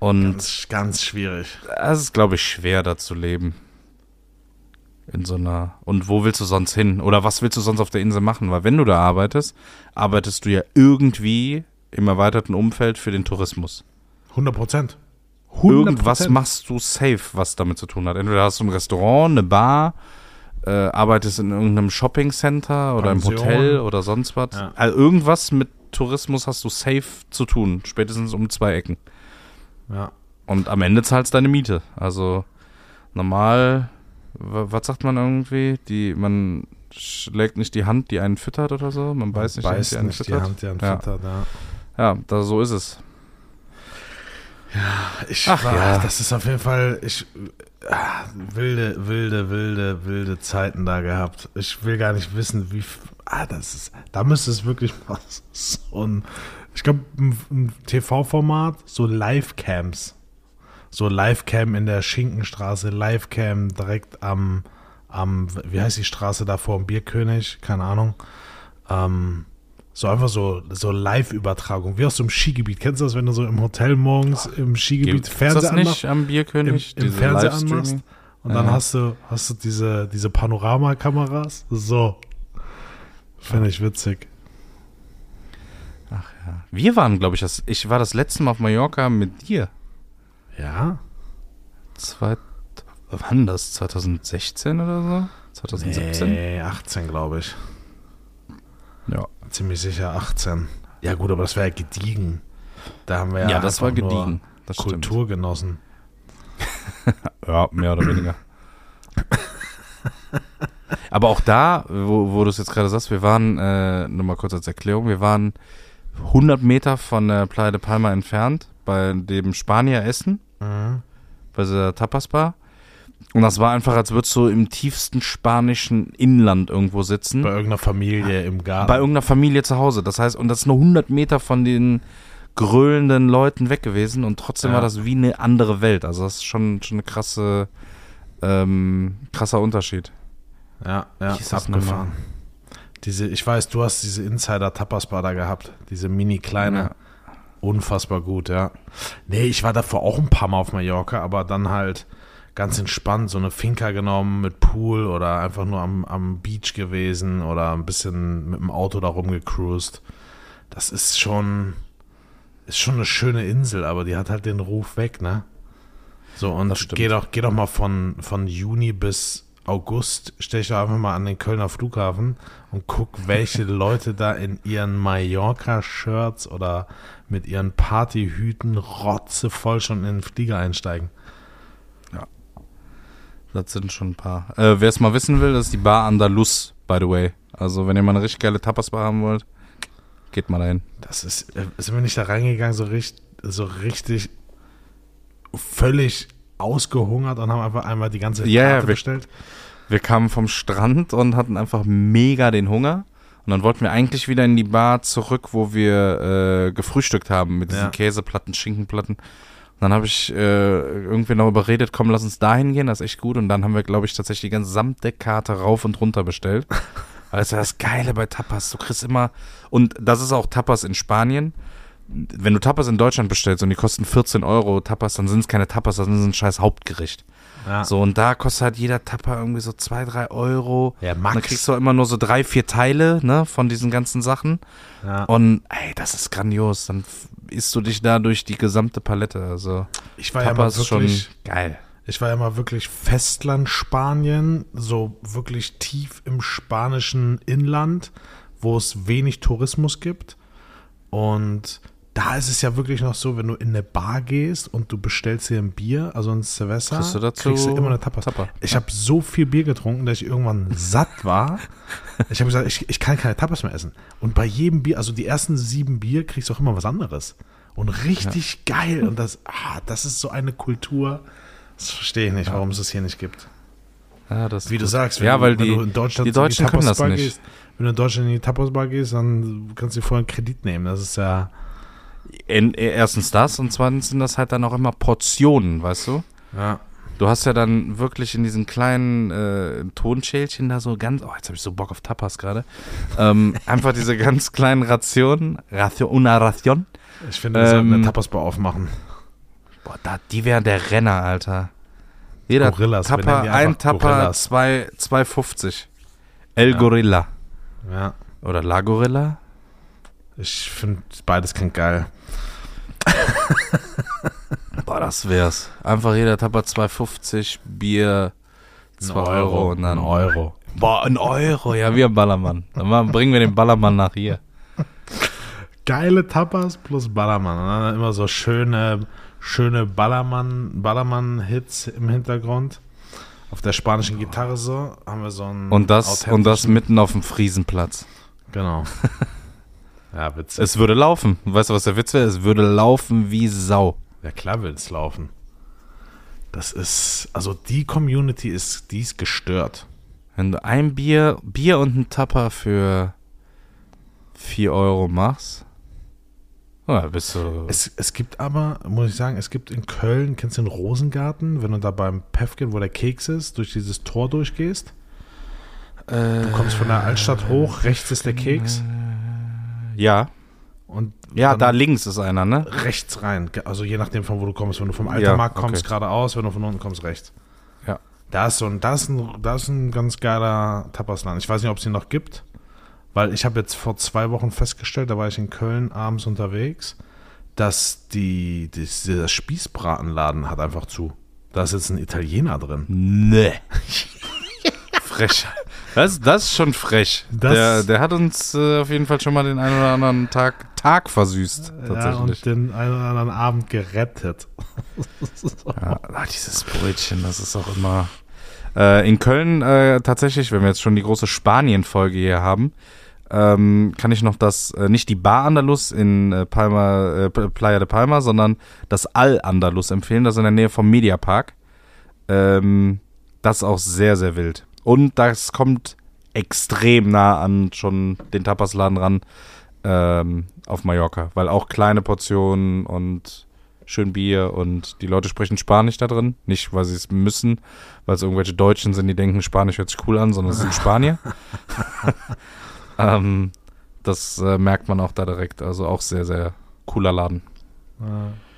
Und Ganz, ganz schwierig. es ist, glaube ich, schwer, da zu leben. In so einer. Und wo willst du sonst hin? Oder was willst du sonst auf der Insel machen? Weil wenn du da arbeitest, arbeitest du ja irgendwie im erweiterten Umfeld für den Tourismus. 100 Prozent. Irgendwas machst du safe, was damit zu tun hat. Entweder hast du ein Restaurant, eine Bar, äh, arbeitest in irgendeinem Shoppingcenter oder Pension. im Hotel oder sonst was. Ja. Also irgendwas mit Tourismus hast du safe zu tun, spätestens um zwei Ecken. Ja. Und am Ende zahlst deine Miete. Also normal, wa- was sagt man irgendwie? Die, man schlägt nicht die Hand, die einen füttert oder so. Man beißt nicht, Beißt die einen nicht die füttert. Hand, die einen Ja. füttert, ja. Ja, da, so ist es. Ich Ach war, ja. das ist auf jeden Fall, ich, ah, wilde, wilde, wilde, wilde Zeiten da gehabt. Ich will gar nicht wissen, wie, ah, das ist, da müsste es wirklich mal so ein, ich glaube, ein, ein TV-Format, so Live-Cams. So Live-Cam in der Schinkenstraße, Live-Cam direkt am, am, wie heißt die Straße da vor dem Bierkönig? Keine Ahnung. Ähm, so einfach so, so Live-Übertragung, wie aus so einem Skigebiet. Kennst du das, wenn du so im Hotel morgens im Skigebiet Fernseher anmachst? nicht am Im, Bierkönig? im diese Fernseher anmachst und dann Ja. hast du, hast du diese, diese Panoramakameras. So. Finde ich witzig. Ach ja. Wir waren, glaube ich, das, ich war das letzte Mal auf Mallorca mit dir. Ja? Zwei, wann das? 2016 oder so? 2017? Nee, 18, glaube ich. Ja. Ziemlich sicher 18. Ja, gut, aber das wäre ja gediegen. Da haben wir ja, Ja, das war gediegen. Das stimmt. Kultur genossen. Ja, mehr oder weniger. Aber auch da, wo, wo du es jetzt gerade sagst, wir waren, äh, nur mal kurz als Erklärung, wir waren 100 Meter von der Playa de Palma entfernt, bei dem Spanier Essen, Mhm. bei der Tapas-Bar. Und das war einfach, als würdest du im tiefsten spanischen Inland irgendwo sitzen. Bei irgendeiner Familie im Garten. Bei irgendeiner Familie zu Hause. Das heißt, und das ist nur 100 Meter von den gröhlenden Leuten weg gewesen und trotzdem Ja. war das wie eine andere Welt. Also das ist schon, schon eine krasse, ähm, krasser Unterschied. ja, ja, ist abgefahren. Diese, ich weiß, du hast diese Insider-Tapas-Bar da gehabt. Diese mini-kleine. Ja. Unfassbar gut, ja. Nee, ich war davor auch ein paar Mal auf Mallorca, aber dann halt ganz entspannt so eine Finca genommen mit Pool oder einfach nur am, am Beach gewesen oder ein bisschen mit dem Auto da rumgecruised. Das ist schon, ist schon eine schöne Insel, aber die hat halt den Ruf weg, ne? So, und geh doch, geh doch mal von, von Juni bis August, stell dich doch einfach mal an den Kölner Flughafen und guck, welche Leute da in ihren Mallorca-Shirts oder mit ihren Partyhüten rotzevoll schon in den Flieger einsteigen. Das sind schon ein paar. Äh, Wer es mal wissen will, das ist die Bar Andalus, by the way. Also wenn ihr mal eine richtig geile Tapas-Bar haben wollt, geht mal dahin. Das ist, äh, sind wir nicht da reingegangen, so richtig, so richtig völlig ausgehungert und haben einfach einmal die ganze Karte wir- bestellt. Wir kamen vom Strand und hatten einfach mega den Hunger. Und dann wollten wir eigentlich wieder in die Bar zurück, wo wir äh, gefrühstückt haben mit diesen Ja. Käseplatten, Schinkenplatten. Dann habe ich äh, irgendwie noch überredet, komm, lass uns dahin gehen, das ist echt gut. Und dann haben wir, glaube ich, tatsächlich die gesamte Karte rauf und runter bestellt. Weil das ist ja das Geile bei Tapas. Du kriegst immer, und das ist auch Tapas in Spanien. Wenn du Tapas in Deutschland bestellst und die kosten 14 Euro Tapas, dann sind es keine Tapas, das ist ein scheiß Hauptgericht. Ja. So, und da kostet halt jeder Tapper irgendwie so zwei, drei Euro. Ja, Und Max. dann kriegst du auch immer nur so drei, vier Teile, ne, von diesen ganzen Sachen. ja. Und, ey, das ist grandios. Dann isst du dich da durch die gesamte Palette. Also, Ich war ja mal Tapas schon wirklich, geil. ich war ja mal wirklich Festland Spanien, so wirklich tief im spanischen Inland, wo es wenig Tourismus gibt. Und da ist es ja wirklich noch so, wenn du in eine Bar gehst und du bestellst dir ein Bier, also ein Cerveza, Kriegst du dazu kriegst du immer eine Tapas. Tapper. Ich habe so viel Bier getrunken, dass ich irgendwann satt war. Ich habe gesagt, ich, ich kann keine Tapas mehr essen. Und bei jedem Bier, also die ersten sieben Bier, kriegst du auch immer was anderes. Und richtig geil. Und das, ah, das ist so eine Kultur. Das verstehe ich nicht, warum es das hier nicht gibt. Ja, Wie du sagst, wenn, ja, du, weil wenn die, du in Deutschland die Deutschen in können das nicht. Gehst, wenn du in Deutschland in die Tapas-Bar gehst, dann kannst du dir vorher einen Kredit nehmen. Das ist ja, erstens das und zweitens sind das halt dann auch immer Portionen, weißt du? ja. Du hast ja dann wirklich in diesen kleinen äh, Tonschälchen da so ganz, oh, jetzt habe ich so Bock auf Tapas gerade, ähm, einfach diese ganz kleinen Rationen, Ration, una Ration. Ich finde, wir sollten Ähm, eine Tapas-Bar aufmachen. Boah, da, die wären der Renner, Alter. Jeder Gorillas, Tapper, ein Tapper, Gorillas. zwei- 2,50. El Ja. Gorilla. Ja. Oder La Gorilla? Ich finde, beides klingt geil. Boah, das wär's. Einfach jeder Tapper 2,50, Bier 2 Euro und dann Ein Euro. Boah, ein Euro, ja, wir Ballermann. Dann bringen wir den Ballermann nach hier. Geile Tapas plus Ballermann. Und dann immer so schöne, schöne Ballermann, Ballermann-Hits im Hintergrund. Auf der spanischen Gitarre so haben wir so einen Und das, und das mitten auf dem Friesenplatz. Genau. ja, witzig. Es würde laufen. Weißt du, was der Witz wäre? Es würde laufen wie Sau. Ja, klar will es laufen. Das ist, also die Community ist, die ist gestört. Wenn du ein Bier, Bier und ein Tapper für 4 Euro machst, oh, bist du. Es, es gibt aber, muss ich sagen, es gibt in Köln, kennst du den Rosengarten, wenn du da beim Pefken, wo der Keks ist, durch dieses Tor durchgehst? Du kommst von der Altstadt hoch, rechts ist der Keks ja, und ja, da links ist einer, ne? rechts rein. Also je nachdem, von wo du kommst. Wenn du vom Ja, Altermarkt okay. kommst, geradeaus, wenn du von unten kommst, rechts. Ja. Da ist so ein, da ist ein, da ist ein ganz geiler Tapasladen. Ich weiß nicht, ob es ihn noch gibt, weil ich habe jetzt vor zwei Wochen festgestellt, da war ich in Köln abends unterwegs, dass die, die dieser Spießbratenladen hat einfach zu. Da ist jetzt ein Italiener drin. Nee. frech. Das, das ist schon frech. Der, der hat uns äh, auf jeden Fall schon mal den einen oder anderen Tag, Tag versüßt. Ja, und den einen oder anderen Abend gerettet. Ja, ah, dieses Brötchen, das ist auch immer. Äh, in Köln äh, tatsächlich, wenn wir jetzt schon die große Spanien-Folge hier haben, ähm, kann ich noch das, äh, nicht die Bar Andalus in äh, Palma, äh, Playa de Palma, sondern das Al Andalus empfehlen, das in der Nähe vom Mediapark. Ähm, das ist auch sehr, sehr wild. Und das kommt extrem nah an schon den Tapasladen ran ähm, auf Mallorca, weil auch kleine Portionen und schön Bier und die Leute sprechen Spanisch da drin. Nicht, weil sie es müssen, weil es irgendwelche Deutschen sind, die denken, Spanisch hört sich cool an, sondern es sind Spanier. ähm, das äh, merkt man auch da direkt. Also auch sehr, sehr cooler Laden.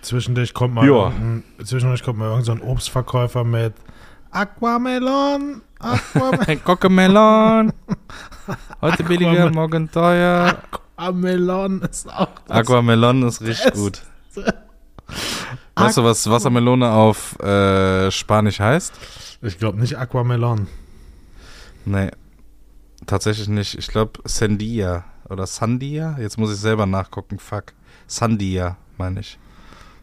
Zwischendurch kommt mal, zwischendurch kommt mal irgendein so Obstverkäufer mit Aquamelon, Aquamelon, Cocomelon. Heute billiger, morgen teuer. Aquamelon ist auch. Aquamelon ist richtig gut. Weißt du, was Wassermelone auf äh, Spanisch heißt? Ich glaube nicht Aquamelon. Nee, tatsächlich nicht. Ich glaube Sandia oder Sandia. Jetzt muss ich selber nachgucken. Fuck. Sandia, meine ich.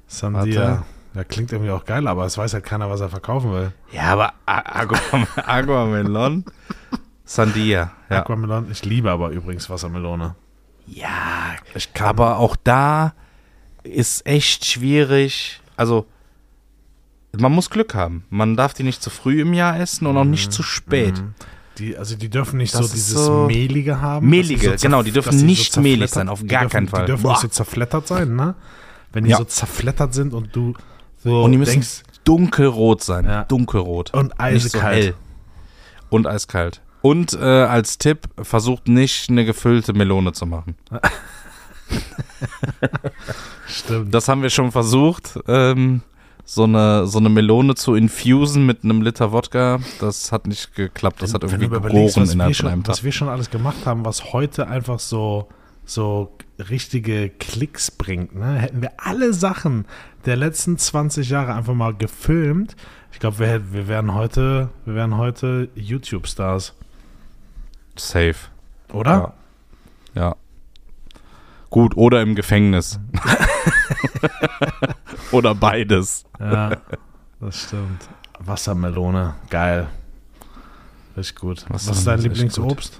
Sandia. Warte. Ja, klingt irgendwie auch geil, aber es weiß halt keiner, was er verkaufen will. Ja, aber A- Aquam Aquamelon. Sandia, ja. Aquamelon. Ich liebe aber übrigens Wassermelone. Ja, aber auch da ist echt schwierig. Also, man muss Glück haben. Man darf die nicht zu früh im Jahr essen und auch nicht zu spät. Mhm. Die, also die dürfen nicht Das so dieses so- Mehlige haben. Mehlige, sie genau, die dürfen nicht mehlig zerflettert- sein, auf gar dürfen, keinen Fall. Die dürfen Boah. nicht so zerflettert sein, ne? Wenn die Ja. so zerflettert sind und du so Und die müssen denkst, dunkelrot sein. Ja. Dunkelrot. und so hell. Und eiskalt. Und äh, als Tipp, versucht nicht eine gefüllte Melone zu machen. Stimmt. Das haben wir schon versucht, ähm, so, eine, so eine Melone zu infusen mit einem Liter Wodka. Das hat nicht geklappt. Das hat irgendwie wir, innerhalb von einem Tag. was wir schon alles gemacht haben, was heute einfach so, so richtige Klicks bringt. Ne? Hätten wir alle Sachen der letzten 20 Jahre einfach mal gefilmt, ich glaube, wir, wir wären heute, wir wären heute YouTube-Stars, Safe. oder? Ja. ja. Gut, oder im Gefängnis. oder beides. Ja, das stimmt. Wassermelone, geil. Richtig gut. Was ist dein Lieblingsobst?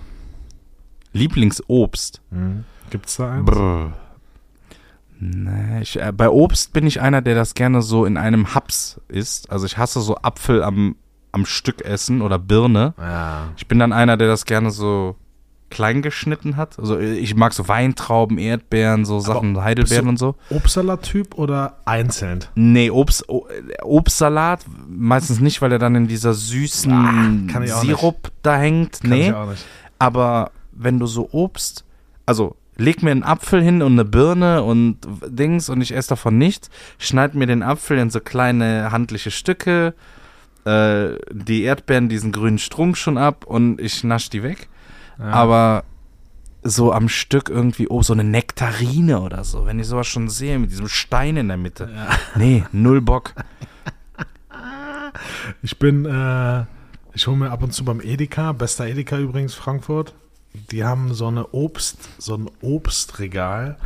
Lieblingsobst. Mhm. Gibt es da eins? Brr. Nee, ich, äh, bei Obst bin ich einer, der das gerne so in einem Haps isst. Also ich hasse so Apfel am, am Stück essen oder Birne. Ja. Ich bin dann einer, der das gerne so klein geschnitten hat. Also ich mag so Weintrauben, Erdbeeren, so Sachen, Heidelbeeren und so. Obstsalat-Typ oder einzeln? Nee, Obst, äh, Obstsalat meistens nicht, weil er dann in dieser süßen Ah, kann ich auch Sirup da hängt. Kann nee. ich auch nicht. Aber wenn du so Obst, also leg mir einen Apfel hin und eine Birne und Dings und ich esse davon nichts, schneid mir den Apfel in so kleine handliche Stücke, äh, die Erdbeeren diesen grünen Strunk schon ab und ich nasch die weg. Ja. Aber so am Stück irgendwie, oh, so eine Nektarine oder so, wenn ich sowas schon sehe mit diesem Stein in der Mitte. Nee, null Bock. Ich bin, äh, Ich hole mir ab und zu beim Edeka, bester Edeka übrigens Frankfurt, die haben so eine Obst, so ein Obstregal,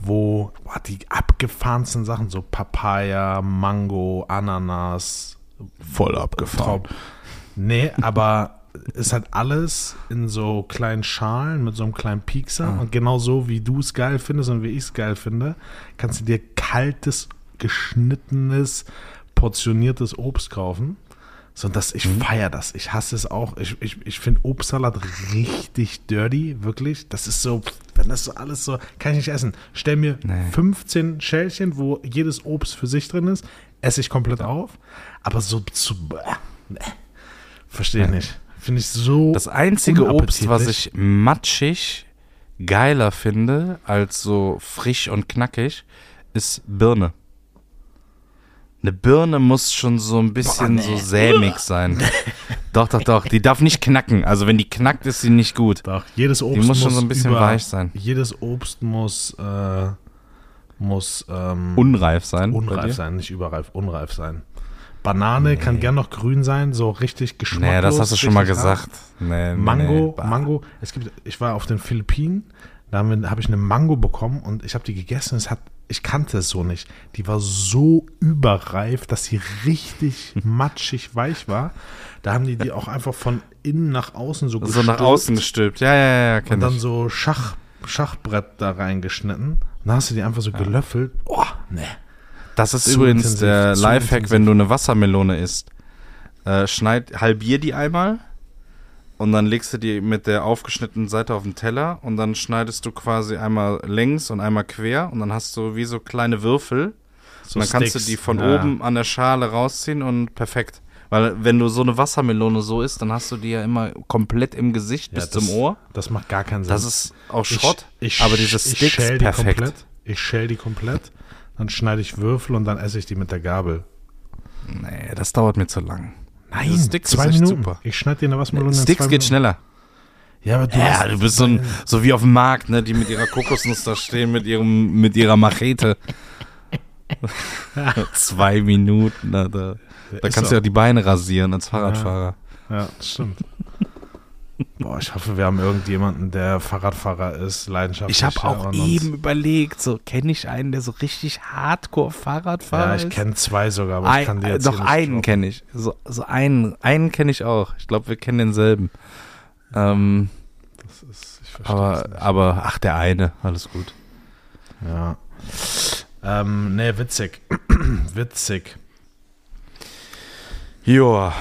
wo boah, die abgefahrensten Sachen, so Papaya, Mango, Ananas, Voll abgefahren. Nee, aber ist halt alles in so kleinen Schalen mit so einem kleinen Piekser. Und genau so, wie du es geil findest und wie ich es geil finde, kannst du dir kaltes, geschnittenes, portioniertes Obst kaufen. So, das, ich feiere das. Ich hasse es auch. Ich, ich, ich finde Obstsalat richtig dirty, wirklich. Das ist so, wenn das so alles so, kann ich nicht essen. Stell mir Nee. 15 Schälchen, wo jedes Obst für sich drin ist, esse ich komplett auf. Aber so zu, nee. verstehe ich nicht. Finde ich so. Das einzige Obst, was ich matschig geiler finde als so frisch und knackig, ist Birne. Eine Birne muss schon so ein bisschen so sämig sein. doch, doch, doch. Die darf nicht knacken. Also wenn die knackt, ist sie nicht gut. Doch, jedes Obst muss schon so ein bisschen weich sein. Jedes Obst muss, äh, muss ähm, Unreif sein. unreif sein, nicht überreif, unreif sein. Banane kann gern noch grün sein, so richtig geschmacklos. Nee, das hast du schon mal gesagt. Nee, nee, Mango, nee. Mango. Es gibt, ich war auf den Philippinen, da habe hab ich eine Mango bekommen und ich habe die gegessen. Es hat, ich kannte es so nicht. Die war so überreif, dass sie richtig matschig weich war. Da haben die die auch einfach von innen nach außen so So nach gestülpt außen gestülpt. Ja, ja, ja, ja und dann ich. so Schach, Schachbrett da reingeschnitten. Und dann hast du die einfach so gelöffelt. Oh, nee. Das ist Zu übrigens intensiv, der Lifehack, intensiv. wenn du eine Wassermelone isst. Äh, schneid, halbier die einmal und dann legst du die mit der aufgeschnittenen Seite auf den Teller und dann schneidest du quasi einmal längs und einmal quer und dann hast du wie so kleine Würfel. So und dann kannst du Sticks. die von Ja. oben an der Schale rausziehen und perfekt. Weil wenn du so eine Wassermelone so isst, dann hast du die ja immer komplett im Gesicht Ja, bis das, zum Ohr. Das macht gar keinen Sinn. Das ist auch Ich- Schrott, ich, aber diese ich Sticks schäl die perfekt. Komplett. Ich schäl die komplett. Dann schneide ich Würfel und dann esse ich die mit der Gabel. Nee, das dauert mir zu lang. Nein, Diese Sticks zwei Minuten. super. Ich schneide dir eine Wassermelone in Sticks zwei geht schneller. Ja, aber du Ja, du bist so, ein, so wie auf dem Markt, ne, die mit ihrer Kokosnuss da stehen, mit ihrem, mit ihrer Machete. Zwei Minuten, da, da, ist kannst du ja die Beine rasieren als Fahrradfahrer. Ja, das stimmt. Boah, ich hoffe, wir haben irgendjemanden, der Fahrradfahrer ist, leidenschaftlich. Ich habe auch eben überlegt, so kenne ich einen, der so richtig Hardcore Fahrradfahrer Ja, ist. ich kenne zwei sogar, aber ich kann Ein, die äh, jetzt doch einen kenne ich. So, so einen, einen kenne ich auch. Ich glaube, wir kennen denselben. Ähm, Das ist, ich verstehe aber, nicht. aber, ach, der eine, alles gut. Ja. Ähm, nee, witzig. witzig. Joa.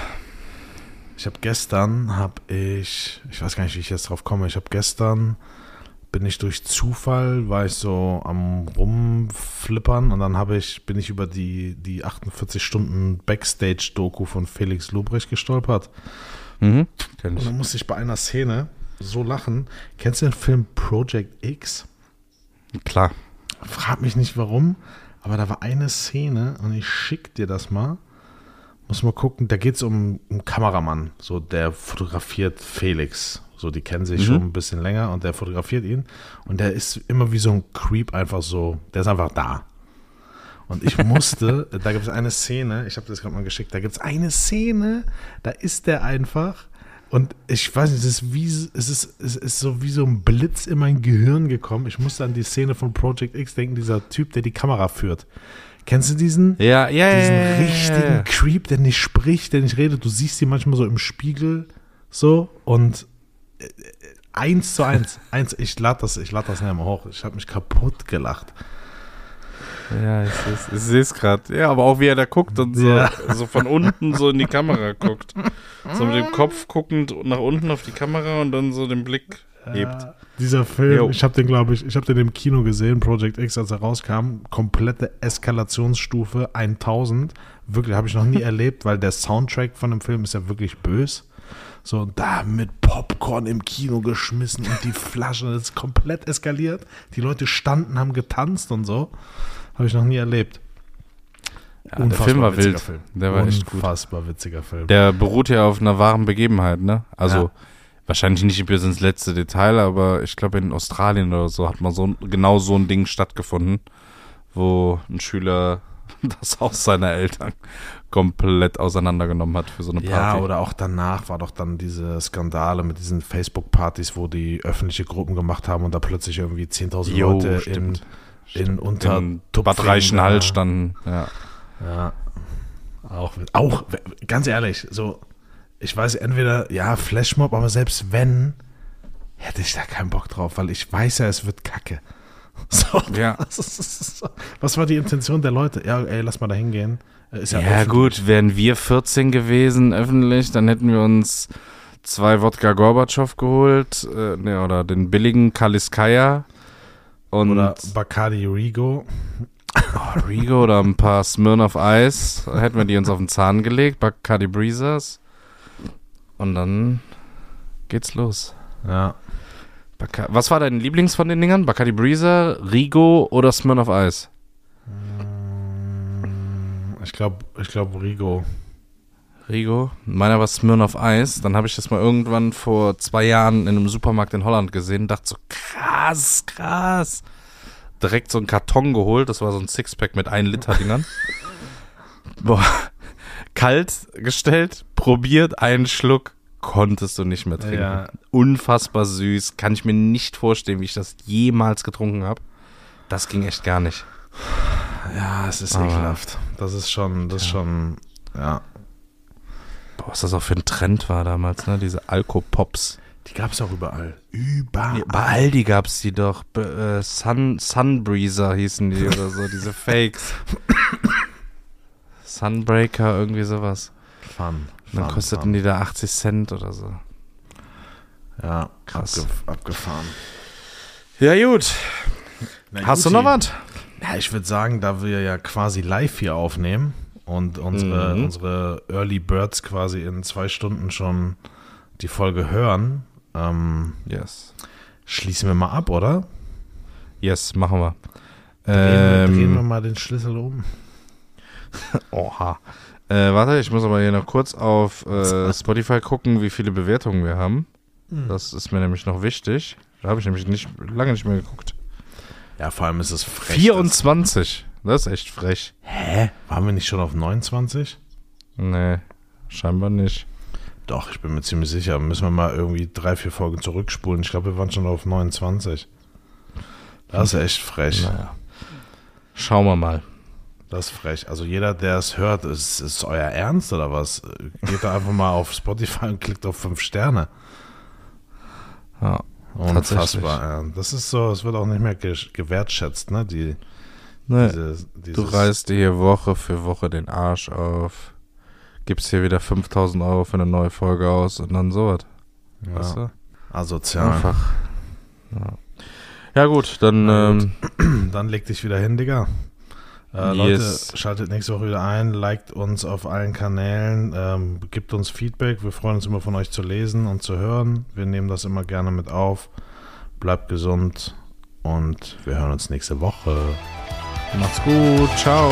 Ich habe gestern, habe ich, ich weiß gar nicht, wie ich jetzt drauf komme, ich habe gestern, bin ich durch Zufall, war ich so am rumflippern und dann habe ich, bin ich über die, die 48 Stunden Backstage-Doku von Felix Lobrecht gestolpert. Mhm. Kenn Und ich. dann musste ich bei einer Szene so lachen. Kennst du den Film Project X? Klar. Frag mich nicht warum, aber da war eine Szene und ich schick dir das mal. Muss mal gucken, da geht es um einen Kameramann, so der fotografiert Felix. So, die kennen sich Mhm. schon ein bisschen länger und der fotografiert ihn. Und der ist immer wie so ein Creep einfach so, der ist einfach da. Und ich musste, da gibt es eine Szene, ich habe das gerade mal geschickt, da gibt es eine Szene, da ist der einfach und ich weiß nicht, es ist wie, es ist, es ist so wie so ein Blitz in mein Gehirn gekommen. Ich musste an die Szene von Project X denken, dieser Typ, der die Kamera führt. Kennst du diesen? Ja, ja, ja. diesen ja, richtigen ja. Creep, der nicht spricht, der nicht redet. Du siehst ihn manchmal so im Spiegel so und äh, äh, eins zu eins, eins. Ich lade das, ich lade das nachher mal hoch. Ich habe mich kaputt gelacht. Ja, ich seh's- ich sehe es gerade. Ja, aber auch wie er da guckt und so, Ja. so von unten so in die Kamera guckt. So mit dem Kopf guckend nach unten auf die Kamera und dann so den Blick hebt. Dieser Film, Jo. ich habe den, glaube ich, ich habe den im Kino gesehen, Project X, als er rauskam. Komplette Eskalationsstufe 1000. Wirklich, habe ich noch nie erlebt, weil der Soundtrack von dem Film ist ja wirklich bös. So, da mit Popcorn im Kino geschmissen und die Flaschen, das ist komplett eskaliert. Die Leute standen, haben getanzt und so. Habe ich noch nie erlebt. Ja, der Film war wild. Film. Der war echt gut. Unfassbar witziger Film. Der beruht ja auf einer wahren Begebenheit, ne? Also Ja. Wahrscheinlich nicht bis ins letzte Detail, aber ich glaube in Australien oder so hat mal so genau so ein Ding stattgefunden, wo ein Schüler das Haus seiner Eltern komplett auseinandergenommen hat für so eine Party. Ja, oder auch danach war doch dann diese Skandale mit diesen Facebook-Partys, wo die öffentliche Gruppen gemacht haben und da plötzlich irgendwie 10.000 Jo, Leute in, stimmt. in unter in Bad Tupfingen, Reichenhall ja. standen. Ja. Ja. Auch, auch, ganz ehrlich, so, ich weiß entweder, ja, Flashmob, aber selbst wenn, hätte ich da keinen Bock drauf, weil ich weiß ja, es wird kacke. So, Ja. so. Was war die Intention der Leute? Ja, ey, lass mal da hingehen. Ist ja, Ja, gut, wären wir 14 gewesen öffentlich, dann hätten wir uns zwei Wodka Gorbatschow geholt, äh, ne, oder den billigen Kaliskaya und Oder Bacardi Rigo. oh, Rigo oder ein paar Smirnoff Ice, hätten wir die uns auf den Zahn gelegt, Bacardi Breezers und dann geht's los. Ja. Baca Was war dein Lieblings von den Dingern? Bacardi Breezer, Rigo oder Smirnoff Ice? Ich glaube, ich glaube Rigo. Rigo. Meiner war Smirnoff Ice. Dann habe ich das mal irgendwann vor zwei Jahren in einem Supermarkt in Holland gesehen. Dachte so, krass, krass. Direkt so einen Karton geholt. Das war so ein Sixpack mit 1 Liter Dingern. Boah. Kalt gestellt, probiert, einen Schluck. Konntest du nicht mehr trinken. Ja. Unfassbar süß. Kann ich mir nicht vorstellen, wie ich das jemals getrunken habe. Das ging echt gar nicht. Ja, es ist Aber- ekelhaft. Das ist schon, das ist schon, ja. Boah, was das auch für ein Trend war damals, ne? Diese Alkopops. Die gab es auch überall. Überall. Bei Aldi gab's die doch. Be- Äh, Sun, Sunbreezer hießen die oder so, diese Fakes. Sunbreaker, irgendwie sowas. Fun. Dann Fun, kosteten fun. die da 80 Cent oder so. Ja, Krass. Abgef abgefahren. Ja, gut. Na, Hast du Guti. noch was? Ja, ich würde sagen, da wir ja quasi live hier aufnehmen und unsere, Mhm. unsere Early Birds quasi in zwei Stunden schon die Folge hören, ähm, Yes. schließen wir mal ab, oder? Yes, machen wir. Drehen, wir, drehen wir Ähm, mal den Schlüssel um. oha. Äh, warte, ich muss aber hier noch kurz auf äh, Spotify gucken, wie viele Bewertungen wir haben. Hm. Das ist mir nämlich noch wichtig. Da habe ich nämlich nicht, lange nicht mehr geguckt. Ja, vor allem ist es frech. 24. Das ist echt frech. Hä? Waren wir nicht schon auf 29? Nee, scheinbar nicht. Doch, ich bin mir ziemlich sicher. Müssen wir mal irgendwie drei, vier Folgen zurückspulen. Ich glaube, wir waren schon auf 29. Das ist echt frech. Naja. Schauen wir mal. Das ist frech. Also jeder, der es hört, ist, ist euer Ernst oder was? Geht da einfach mal auf Spotify und klickt auf fünf Sterne. Ja, Unfassbar. Ja. Das ist so, es wird auch nicht mehr ge gewertschätzt, ne? Die, nee. diese, Du reißt dir hier Woche für Woche den Arsch auf, gibst hier wieder 5000 Euro für eine neue Folge aus und dann sowas. ja, Weißt du? asozial. Einfach. Ja. ja, gut, dann gut. ähm, Dann leg dich wieder hin, Digga. Äh, Yes. Leute, schaltet nächste Woche wieder ein, liked uns auf allen Kanälen, ähm, gibt uns Feedback. Wir freuen uns immer von euch zu lesen und zu hören. Wir nehmen das immer gerne mit auf. Bleibt gesund und wir hören uns nächste Woche. macht's gut. Ciao.